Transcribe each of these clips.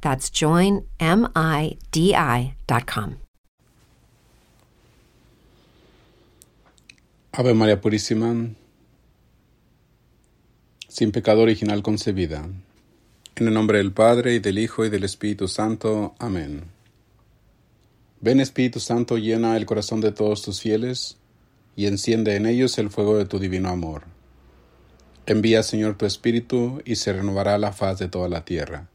That's joinmidi.com. Ave María Purísima, sin pecado original concebida. En el nombre del Padre, y del Hijo, y del Espíritu Santo. Amén. Ven Espíritu Santo, llena el corazón de todos tus fieles, y enciende en ellos el fuego de tu divino amor. Envía, Señor, tu Espíritu, y se renovará la faz de toda la tierra.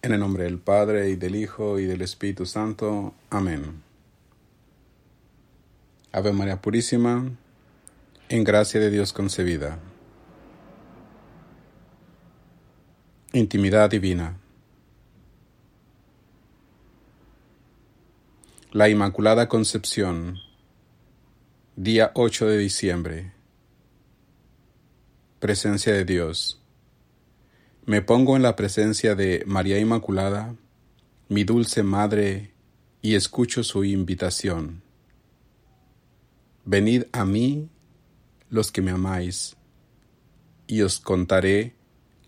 En el nombre del Padre, y del Hijo, y del Espíritu Santo. Amén. Ave María Purísima, en gracia de Dios concebida. Intimidad divina. La Inmaculada Concepción, día 8 de diciembre. Presencia de Dios. Me pongo en la presencia de María Inmaculada, mi dulce Madre, y escucho su invitación. Venid a mí los que me amáis, y os contaré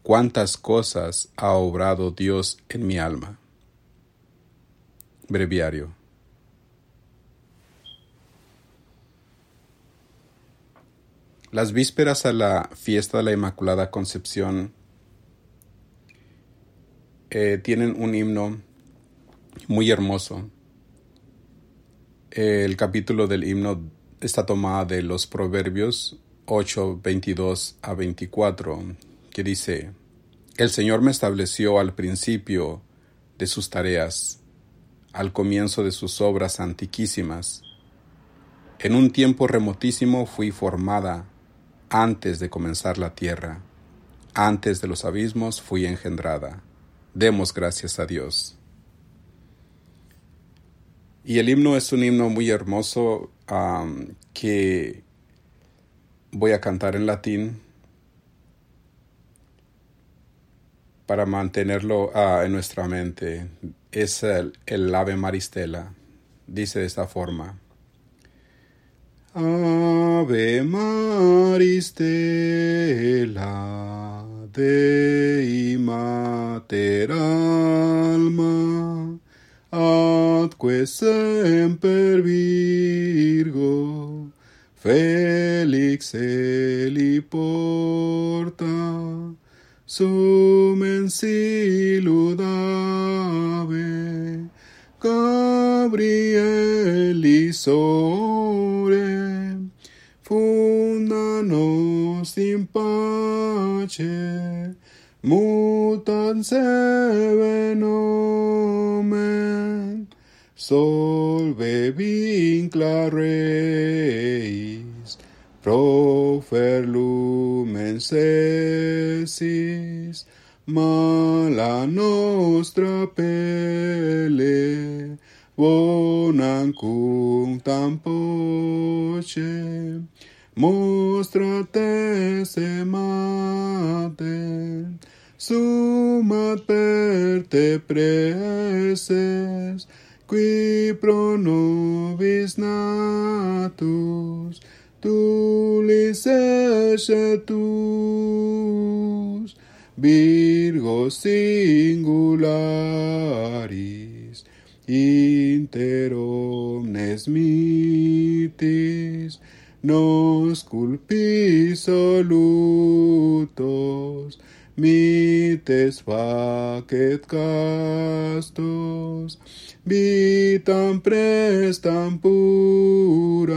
cuántas cosas ha obrado Dios en mi alma. Breviario. Las vísperas a la fiesta de la Inmaculada Concepción eh, tienen un himno muy hermoso. El capítulo del himno está tomada de los Proverbios 8, 22 a 24, que dice, El Señor me estableció al principio de sus tareas, al comienzo de sus obras antiquísimas. En un tiempo remotísimo fui formada antes de comenzar la tierra, antes de los abismos fui engendrada. Demos gracias a Dios. Y el himno es un himno muy hermoso que voy a cantar en latín para mantenerlo ah, en nuestra mente. Es el, el Ave Maristela. Dice de esta forma. Ave Maristela Dei Mater Alma Atque semper Virgo Felix eli porta Sumen siludave Gabrieli sore Fundanos in pace noche mutanse venomen solve vincla reis profer lumen sesis mala nostra pele bonan cum poce se maten Sumat per te preces Qui pro nobis natus Tulis tus Virgo singularis Inter omnes mitis Nos culpis solutos Mites facet castos. Vitam prestam pura,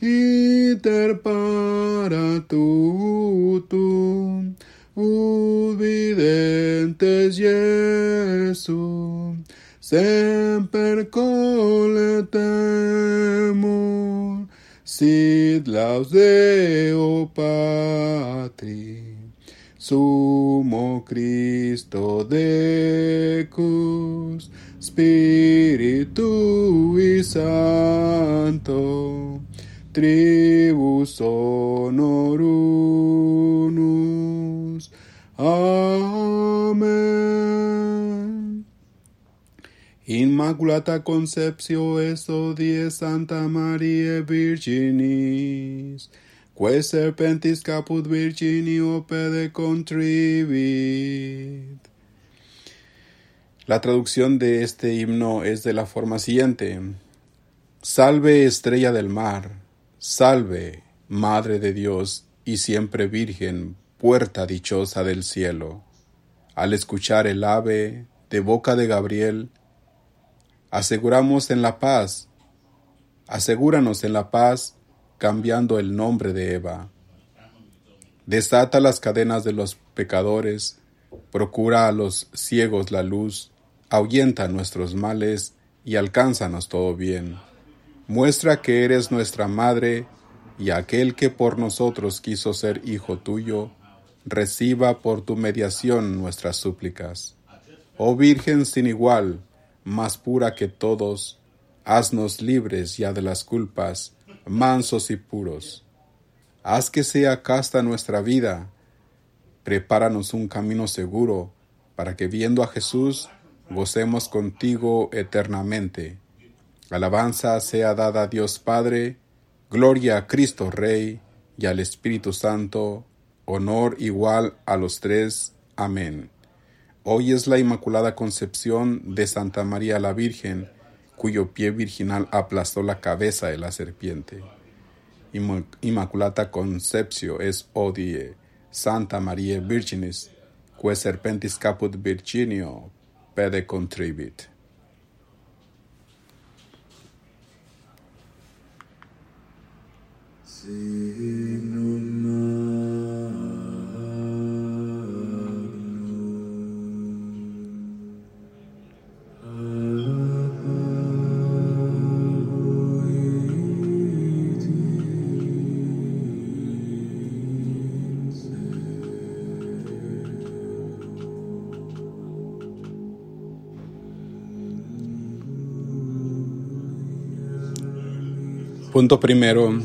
iter para tutum, uvidentes Jesu, semper coletemur, sit laudeo Patri, sumo Cristo Decus, Spiritui Santo, tribus honorunus. Amen. Inmaculata Conceptio eso die Santa Maria Virginis, que serpentis caput Virginio pede contribit. La traducción de este himno es de la forma siguiente. Salve estrella del mar, salve Madre de Dios y siempre Virgen, puerta dichosa del cielo. Al escuchar el ave de boca de Gabriel, aseguramos en la paz, asegúranos en la paz cambiando el nombre de Eva. Desata las cadenas de los pecadores, procura a los ciegos la luz, ahuyenta nuestros males y alcánzanos todo bien. Muestra que eres nuestra madre y aquel que por nosotros quiso ser hijo tuyo, reciba por tu mediación nuestras súplicas. Oh Virgen sin igual, más pura que todos, haznos libres ya de las culpas, mansos y puros. Haz que sea casta nuestra vida, prepáranos un camino seguro, para que viendo a Jesús, gocemos contigo eternamente. Alabanza sea dada a Dios Padre, gloria a Cristo Rey y al Espíritu Santo, honor igual a los tres. Amén. Hoy es la Inmaculada Concepción de Santa María la Virgen, cuyo pie virginal aplastó la cabeza de la serpiente. Inmaculata Concepcio es odie Santa María Virginis, que serpentis caput Virginio pede contribit. Punto primero.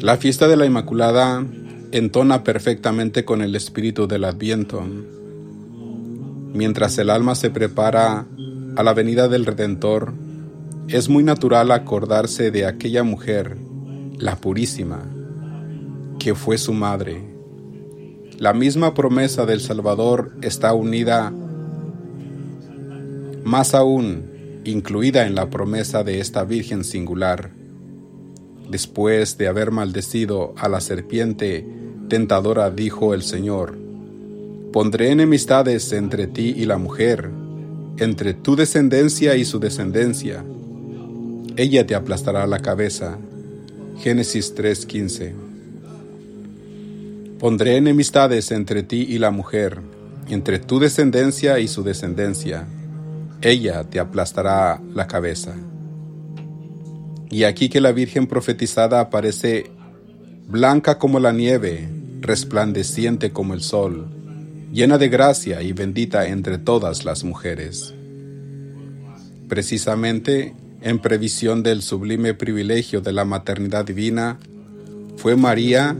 La fiesta de la Inmaculada entona perfectamente con el espíritu del Adviento. Mientras el alma se prepara a la venida del Redentor, es muy natural acordarse de aquella mujer, la purísima, que fue su madre. La misma promesa del Salvador está unida, más aún, incluida en la promesa de esta Virgen singular. Después de haber maldecido a la serpiente tentadora, dijo el Señor, Pondré enemistades entre ti y la mujer, entre tu descendencia y su descendencia. Ella te aplastará la cabeza. Génesis 3:15. Pondré enemistades entre ti y la mujer, entre tu descendencia y su descendencia ella te aplastará la cabeza. Y aquí que la Virgen profetizada aparece blanca como la nieve, resplandeciente como el sol, llena de gracia y bendita entre todas las mujeres. Precisamente en previsión del sublime privilegio de la maternidad divina, fue María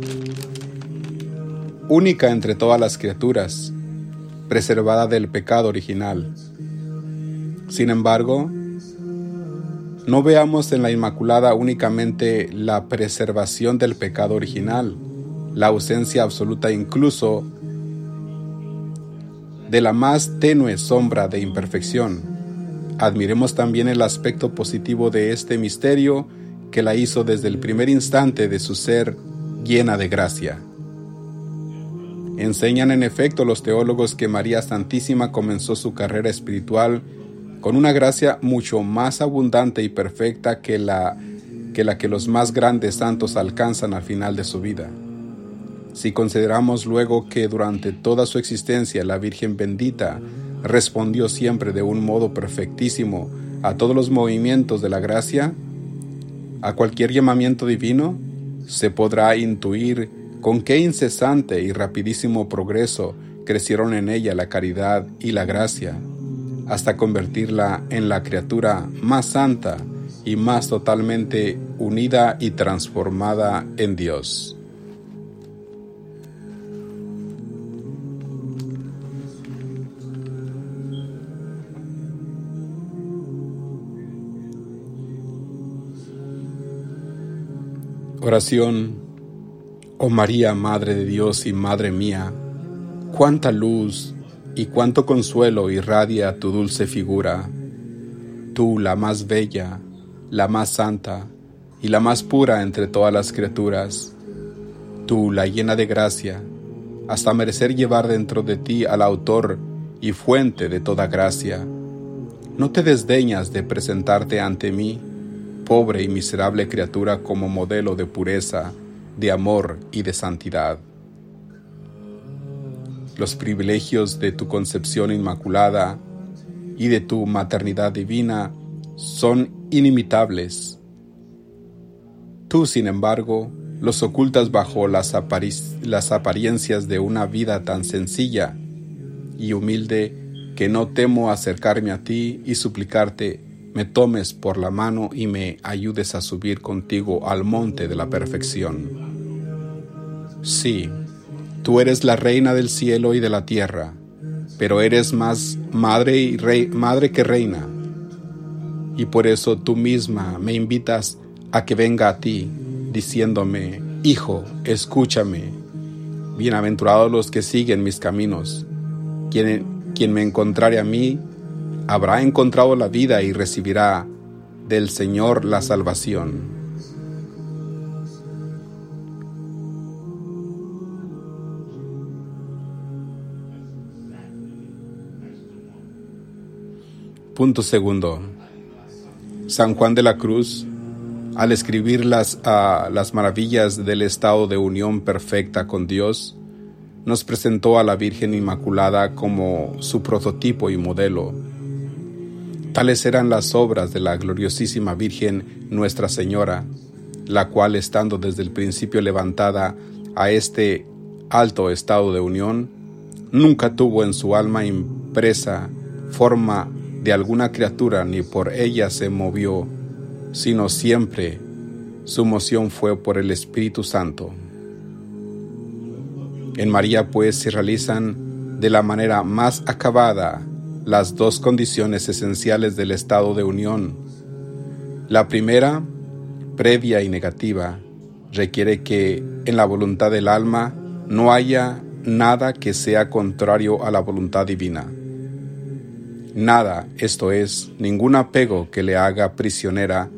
única entre todas las criaturas, preservada del pecado original sin embargo, no veamos en la Inmaculada únicamente la preservación del pecado original, la ausencia absoluta incluso de la más tenue sombra de imperfección. Admiremos también el aspecto positivo de este misterio que la hizo desde el primer instante de su ser llena de gracia. Enseñan en efecto los teólogos que María Santísima comenzó su carrera espiritual con una gracia mucho más abundante y perfecta que la que, la que los más grandes santos alcanzan al final de su vida. Si consideramos luego que durante toda su existencia la Virgen bendita respondió siempre de un modo perfectísimo a todos los movimientos de la gracia, a cualquier llamamiento divino, se podrá intuir con qué incesante y rapidísimo progreso crecieron en ella la caridad y la gracia, hasta convertirla en la criatura más santa y más totalmente unida y transformada en Dios. Oración, oh María, Madre de Dios y Madre mía, cuánta luz y cuánto consuelo irradia tu dulce figura, tú la más bella, la más santa y la más pura entre todas las criaturas, tú la llena de gracia, hasta merecer llevar dentro de ti al autor y fuente de toda gracia. No te desdeñas de presentarte ante mí, pobre y miserable criatura, como modelo de pureza, de amor y de santidad. Los privilegios de tu concepción inmaculada y de tu maternidad divina son inimitables. Tú, sin embargo, los ocultas bajo las, las apariencias de una vida tan sencilla y humilde que no temo acercarme a ti y suplicarte me tomes por la mano y me ayudes a subir contigo al monte de la perfección. Sí, tú eres la reina del cielo y de la tierra, pero eres más madre y rey, madre que reina y por eso tú misma me invitas a que venga a ti, diciéndome, Hijo, escúchame. Bienaventurados los que siguen mis caminos. Quien, quien me encontrare a mí, habrá encontrado la vida y recibirá del Señor la salvación. Punto segundo. San Juan de la Cruz, al escribir las, las maravillas del estado de unión perfecta con Dios, nos presentó a la Virgen Inmaculada como su prototipo y modelo. Tales eran las obras de la gloriosísima Virgen Nuestra Señora, la cual, estando desde el principio levantada a este alto estado de unión, nunca tuvo en su alma impresa forma de alguna criatura ni por ella se movió, sino siempre su moción fue por el Espíritu Santo. En María pues se realizan de la manera más acabada las dos condiciones esenciales del estado de unión. La primera, previa y negativa, requiere que en la voluntad del alma no haya nada que sea contrario a la voluntad divina. Nada, esto es, ningún apego que le haga prisionera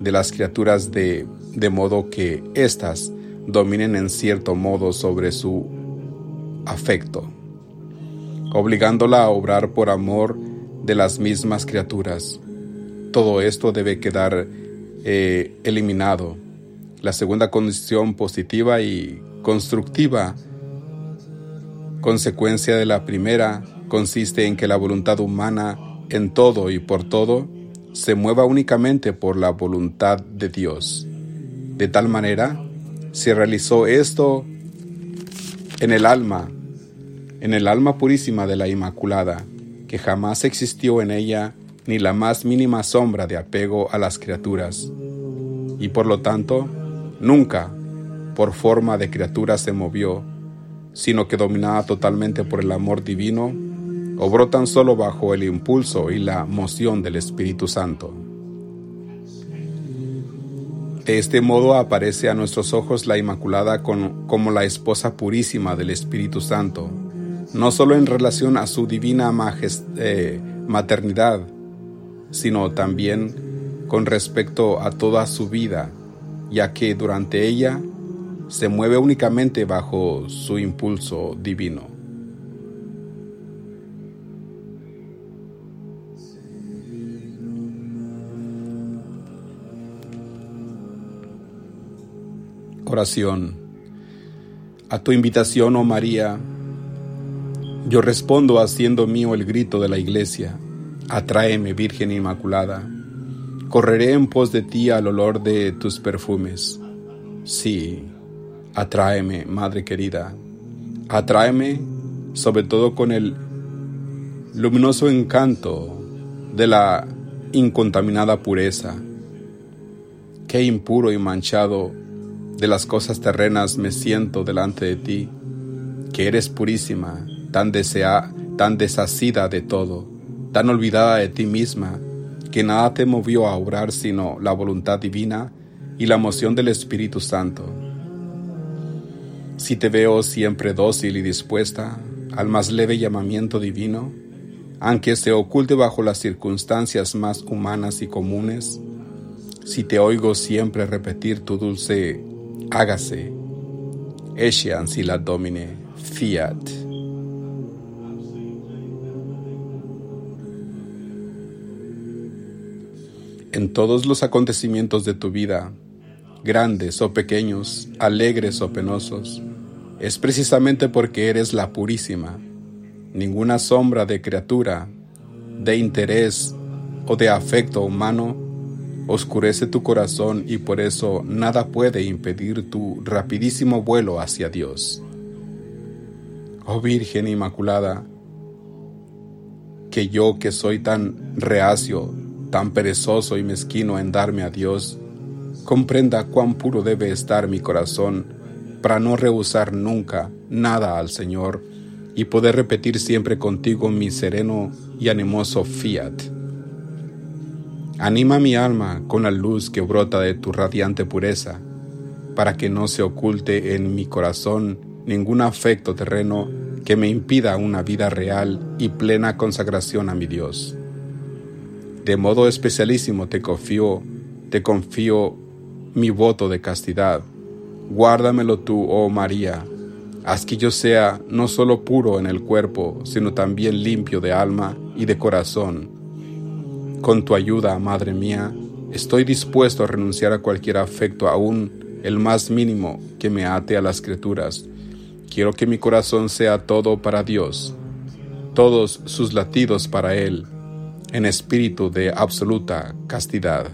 de las criaturas de, de modo que éstas dominen en cierto modo sobre su afecto, obligándola a obrar por amor de las mismas criaturas. Todo esto debe quedar eh, eliminado. La segunda condición positiva y constructiva, consecuencia de la primera, consiste en que la voluntad humana en todo y por todo se mueva únicamente por la voluntad de Dios. De tal manera, se realizó esto en el alma, en el alma purísima de la Inmaculada, que jamás existió en ella ni la más mínima sombra de apego a las criaturas, y por lo tanto, nunca, por forma de criatura se movió, sino que dominada totalmente por el amor divino, obró tan solo bajo el impulso y la moción del Espíritu Santo. De este modo aparece a nuestros ojos la Inmaculada como la esposa purísima del Espíritu Santo, no solo en relación a su divina eh, maternidad, sino también con respecto a toda su vida, ya que durante ella se mueve únicamente bajo su impulso divino. A tu invitación, oh María, yo respondo haciendo mío el grito de la iglesia. Atráeme, Virgen Inmaculada. Correré en pos de ti al olor de tus perfumes. Sí, atráeme, Madre querida. Atráeme sobre todo con el luminoso encanto de la incontaminada pureza. Qué impuro y manchado de las cosas terrenas me siento delante de ti, que eres purísima, tan desea, tan desasida de todo, tan olvidada de ti misma, que nada te movió a obrar sino la voluntad divina y la moción del Espíritu Santo. Si te veo siempre dócil y dispuesta al más leve llamamiento divino, aunque se oculte bajo las circunstancias más humanas y comunes, si te oigo siempre repetir tu dulce hágase, Escian si domine, fiat. En todos los acontecimientos de tu vida, grandes o pequeños, alegres o penosos, es precisamente porque eres la purísima, Ninguna sombra de criatura, de interés o de afecto humano oscurece tu corazón y por eso nada puede impedir tu rapidísimo vuelo hacia Dios. Oh Virgen Inmaculada, que yo que soy tan reacio, tan perezoso y mezquino en darme a Dios, comprenda cuán puro debe estar mi corazón para no rehusar nunca nada al Señor y poder repetir siempre contigo mi sereno y animoso fiat. Anima mi alma con la luz que brota de tu radiante pureza, para que no se oculte en mi corazón ningún afecto terreno que me impida una vida real y plena consagración a mi Dios. De modo especialísimo te confío, te confío mi voto de castidad. Guárdamelo tú, oh María, Haz que yo sea no solo puro en el cuerpo, sino también limpio de alma y de corazón. Con tu ayuda, Madre mía, estoy dispuesto a renunciar a cualquier afecto, aún el más mínimo, que me ate a las criaturas. Quiero que mi corazón sea todo para Dios, todos sus latidos para Él, en espíritu de absoluta castidad.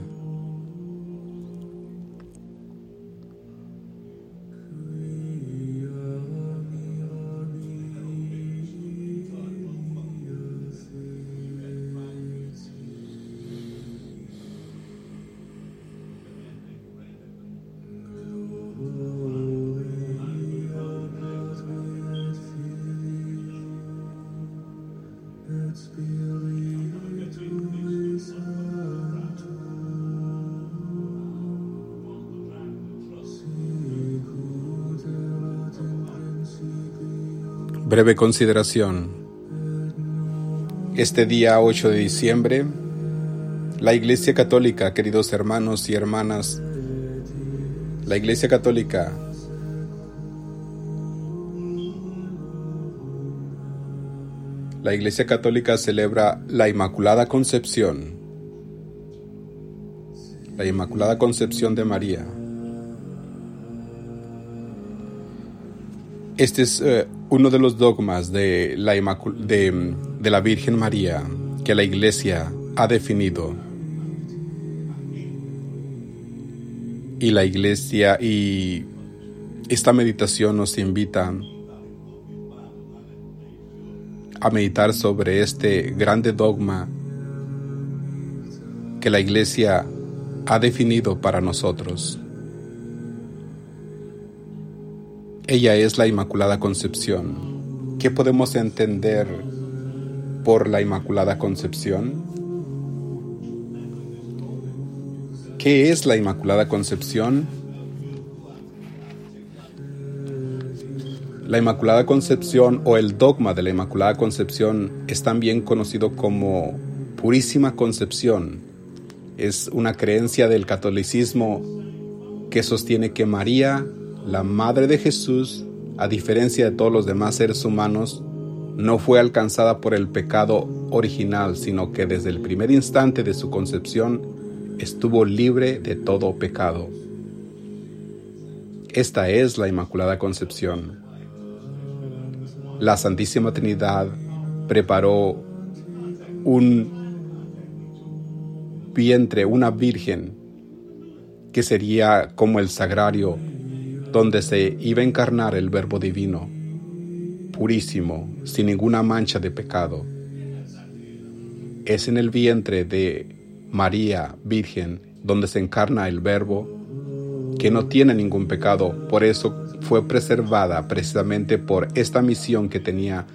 Breve consideración. Este día 8 de diciembre, la Iglesia Católica, queridos hermanos y hermanas, la Iglesia Católica La Iglesia Católica celebra la Inmaculada Concepción, la Inmaculada Concepción de María. Este es eh, uno de los dogmas de la, de, la Virgen María que la Iglesia ha definido. Y la Iglesia y esta meditación nos invita a meditar sobre este grande dogma que la Iglesia ha definido para nosotros. Ella es la Inmaculada Concepción. ¿Qué podemos entender por la Inmaculada Concepción? ¿Qué es la Inmaculada Concepción? La Inmaculada Concepción o el dogma de la Inmaculada Concepción es también conocido como Purísima Concepción. Es una creencia del catolicismo que sostiene que María, la Madre de Jesús, a diferencia de todos los demás seres humanos, no fue alcanzada por el pecado original, sino que desde el primer instante de su concepción estuvo libre de todo pecado. Esta es la Inmaculada Concepción. La Santísima Trinidad preparó un vientre, una virgen, que sería como el sagrario donde se iba a encarnar el Verbo Divino, purísimo, sin ninguna mancha de pecado. Es en el vientre de María Virgen donde se encarna el Verbo, que no tiene ningún pecado, por eso fue preservada precisamente por esta misión que tenía,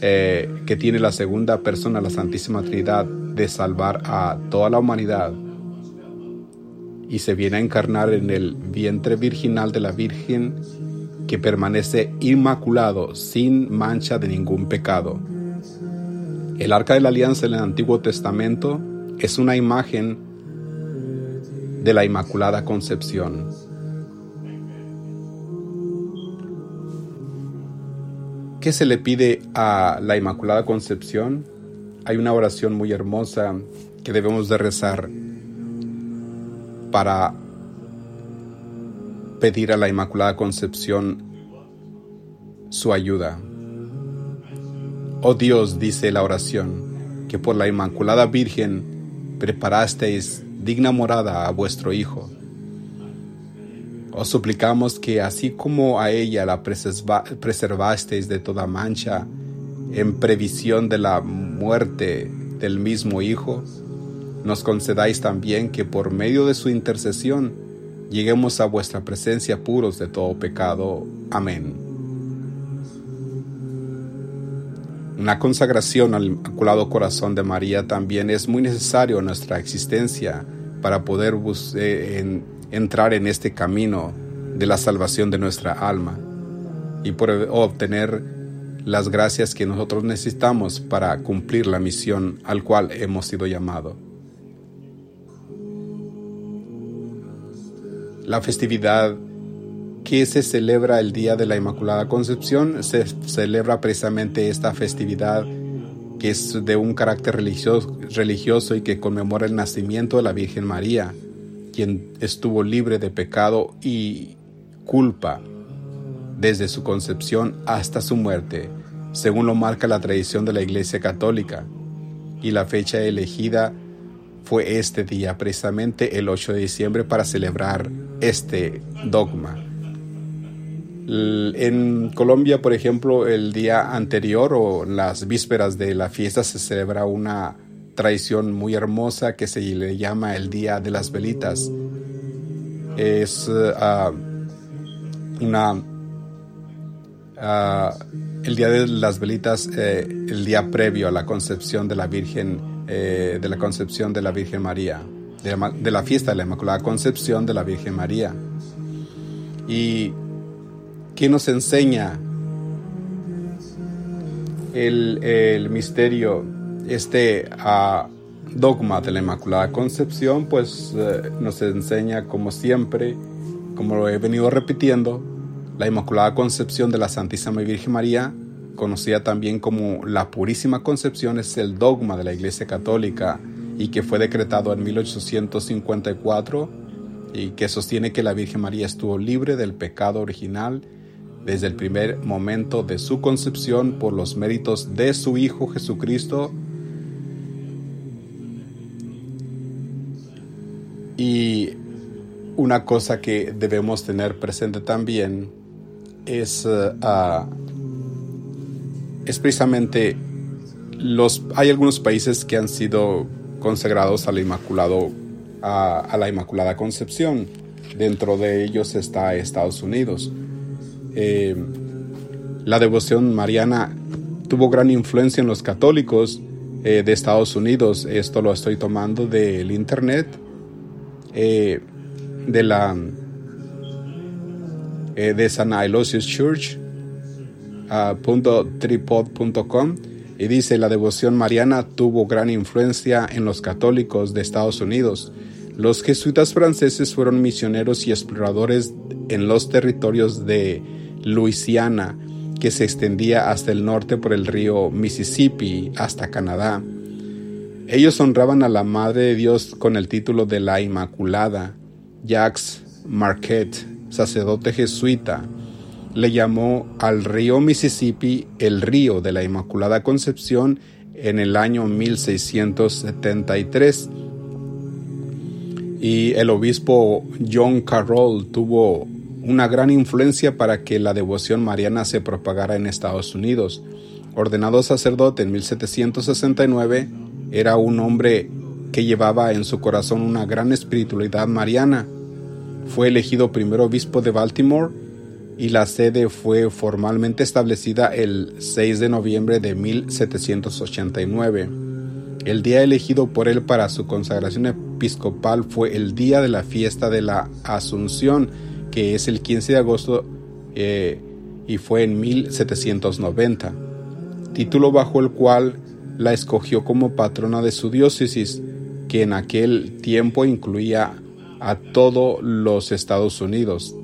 eh, que tiene la segunda persona, la Santísima Trinidad, de salvar a toda la humanidad y se viene a encarnar en el vientre virginal de la Virgen que permanece inmaculado, sin mancha de ningún pecado. El arca de la alianza en el Antiguo Testamento es una imagen de la Inmaculada Concepción. ¿Qué se le pide a la Inmaculada Concepción? Hay una oración muy hermosa que debemos de rezar para pedir a la Inmaculada Concepción su ayuda. Oh Dios, dice la oración, que por la Inmaculada Virgen preparasteis digna morada a vuestro Hijo. Os suplicamos que así como a ella la preservasteis de toda mancha en previsión de la muerte del mismo Hijo, nos concedáis también que por medio de su intercesión lleguemos a vuestra presencia puros de todo pecado. Amén. Una consagración al Inmaculado Corazón de María también es muy necesario en nuestra existencia para poder eh, entrar en este camino de la salvación de nuestra alma y por obtener las gracias que nosotros necesitamos para cumplir la misión al cual hemos sido llamados. La festividad que se celebra el Día de la Inmaculada Concepción, se celebra precisamente esta festividad que es de un carácter religioso, religioso y que conmemora el nacimiento de la Virgen María, quien estuvo libre de pecado y culpa desde su concepción hasta su muerte, según lo marca la tradición de la Iglesia Católica, y la fecha elegida fue este día, precisamente el 8 de diciembre, para celebrar este dogma. En Colombia, por ejemplo, el día anterior o las vísperas de la fiesta se celebra una tradición muy hermosa que se le llama el Día de las Velitas. Es ah, una... Ah, el Día de las Velitas, eh, el día previo a la concepción de la Virgen eh, de la concepción de la Virgen María, de la, fiesta de la Inmaculada Concepción de la Virgen María. ¿Y qué nos enseña el, misterio, este ah, dogma de la Inmaculada Concepción? Pues eh, nos enseña, como siempre, como lo he venido repitiendo, la Inmaculada Concepción de la Santísima Virgen María conocida también como la Purísima Concepción, es el dogma de la Iglesia Católica y que fue decretado en 1854 y que sostiene que la Virgen María estuvo libre del pecado original desde el primer momento de su concepción por los méritos de su Hijo Jesucristo. Y una cosa que debemos tener presente también es uh, precisamente los hay algunos países que han sido consagrados al Inmaculado a, la Inmaculada Concepción. Dentro de ellos está Estados Unidos. Eh, la devoción mariana tuvo gran influencia en los católicos eh, de Estados Unidos. Esto lo estoy tomando del internet, eh, de la de San Aloysius Church tripod.com y dice la devoción mariana tuvo gran influencia en los católicos de Estados Unidos. Los jesuitas franceses fueron misioneros y exploradores en los territorios de Luisiana, que se extendía hasta el norte por el río Mississippi hasta Canadá. Ellos honraban a la Madre de Dios con el título de la Inmaculada. Jacques Marquette sacerdote jesuita, le llamó al río Mississippi el río de la Inmaculada Concepción en el año 1673. Y el obispo John Carroll tuvo una gran influencia para que la devoción mariana se propagara en Estados Unidos. Ordenado sacerdote en 1769, era un hombre que llevaba en su corazón una gran espiritualidad mariana. Fue elegido primer obispo de Baltimore y la sede fue formalmente establecida el 6 de noviembre de 1789. El día elegido por él para su consagración episcopal fue el día de la fiesta de la Asunción, que es el 15 de agosto eh, y fue en 1790, título bajo el cual la escogió como patrona de su diócesis, que en aquel tiempo incluía a todos los Estados Unidos.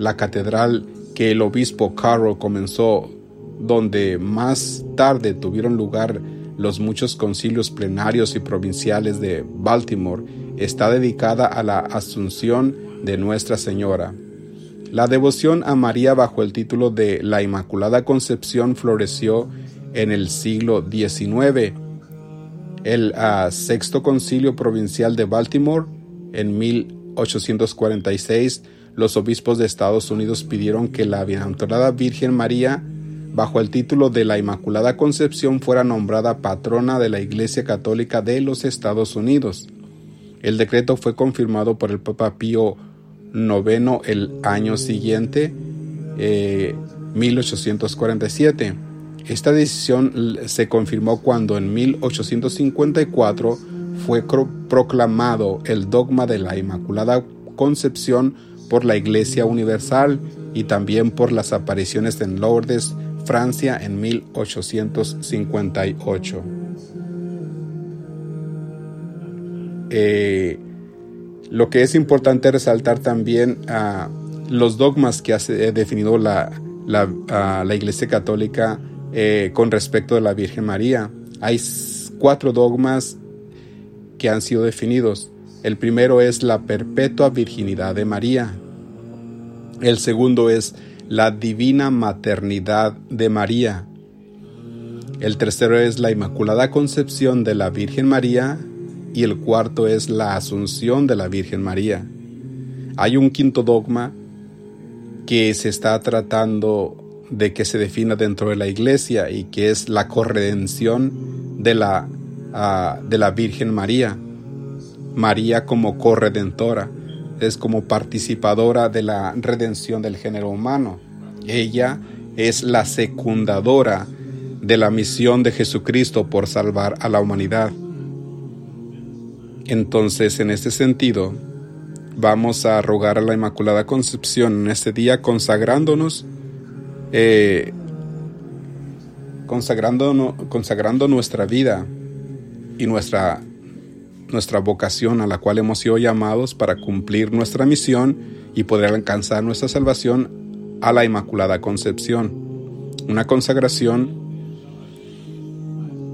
La catedral que el obispo Carroll comenzó, donde más tarde tuvieron lugar los muchos concilios plenarios y provinciales de Baltimore, está dedicada a la Asunción de Nuestra Señora. La devoción a María bajo el título de La Inmaculada Concepción floreció en el siglo XIX. El ah, Sexto Concilio Provincial de Baltimore en 1846 los obispos de Estados Unidos pidieron que la bienaventurada Virgen María, bajo el título de la Inmaculada Concepción, fuera nombrada patrona de la Iglesia Católica de los Estados Unidos. El decreto fue confirmado por el Papa Pío IX el año siguiente, 1847. Eh, Esta decisión se confirmó cuando en 1854 fue proclamado el dogma de la Inmaculada Concepción por la Iglesia Universal y también por las apariciones en Lourdes, Francia en 1858. Eh, lo que es importante resaltar también a los dogmas que ha definido la, la, Iglesia Católica eh, con respecto a la Virgen María. Hay cuatro dogmas que han sido definidos. El primero es la perpetua virginidad de María. El segundo es la divina maternidad de María. El tercero es la Inmaculada Concepción de la Virgen María y el cuarto es la Asunción de la Virgen María. Hay un quinto dogma que se está tratando de que se defina dentro de la iglesia y que es la corredención de la, ah, de la Virgen María. María como corredentora, es como participadora de la redención del género humano. Ella es la secundadora de la misión de Jesucristo por salvar a la humanidad. Entonces, en este sentido, vamos a rogar a la Inmaculada Concepción en este día consagrándonos, eh, consagrando, consagrando nuestra vida y nuestra nuestra vocación a la cual hemos sido llamados para cumplir nuestra misión y poder alcanzar nuestra salvación a la Inmaculada Concepción. Una consagración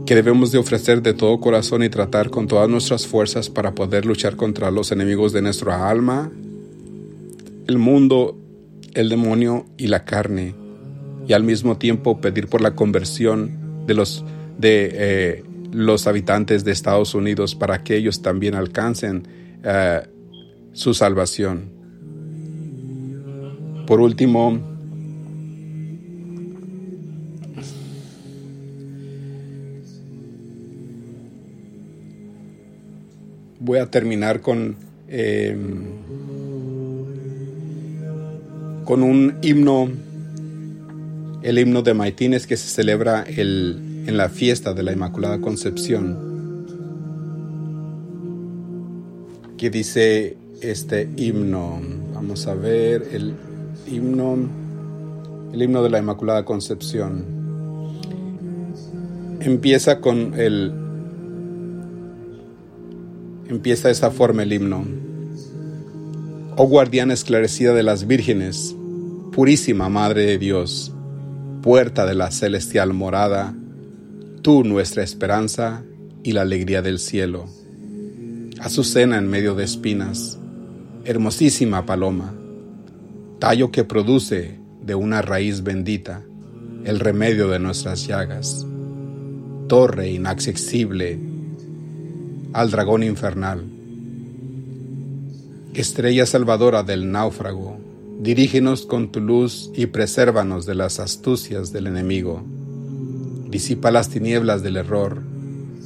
que debemos de ofrecer de todo corazón y tratar con todas nuestras fuerzas para poder luchar contra los enemigos de nuestra alma, el mundo, el demonio y la carne, y al mismo tiempo pedir por la conversión de los de eh, los habitantes de Estados Unidos para que ellos también alcancen eh, su salvación. Por último, voy a terminar con, em, con un himno, el himno de Maitines que se celebra el en la fiesta de la Inmaculada Concepción, que dice este himno. Vamos a ver el himno, el himno de la Inmaculada Concepción. Empieza con el, empieza de esta forma el himno. Oh guardiana esclarecida de las vírgenes, purísima Madre de Dios, puerta de la celestial morada, tú nuestra esperanza y la alegría del cielo. Azucena en medio de espinas, hermosísima paloma, tallo que produce de una raíz bendita el remedio de nuestras llagas, torre inaccesible al dragón infernal, estrella salvadora del náufrago, dirígenos con tu luz y presérvanos de las astucias del enemigo, disipa las tinieblas del error,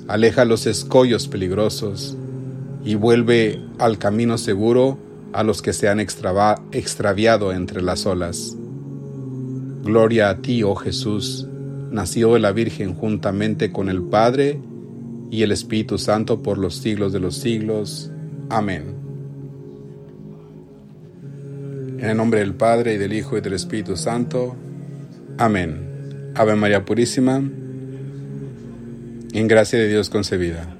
aleja los escollos peligrosos y vuelve al camino seguro a los que se han extraviado entre las olas. Gloria a ti, oh Jesús, nacido de la Virgen juntamente con el Padre y el Espíritu Santo por los siglos de los siglos. Amén. En el nombre del Padre y del Hijo y del Espíritu Santo. Amén. Ave María Purísima, en gracia de Dios concebida.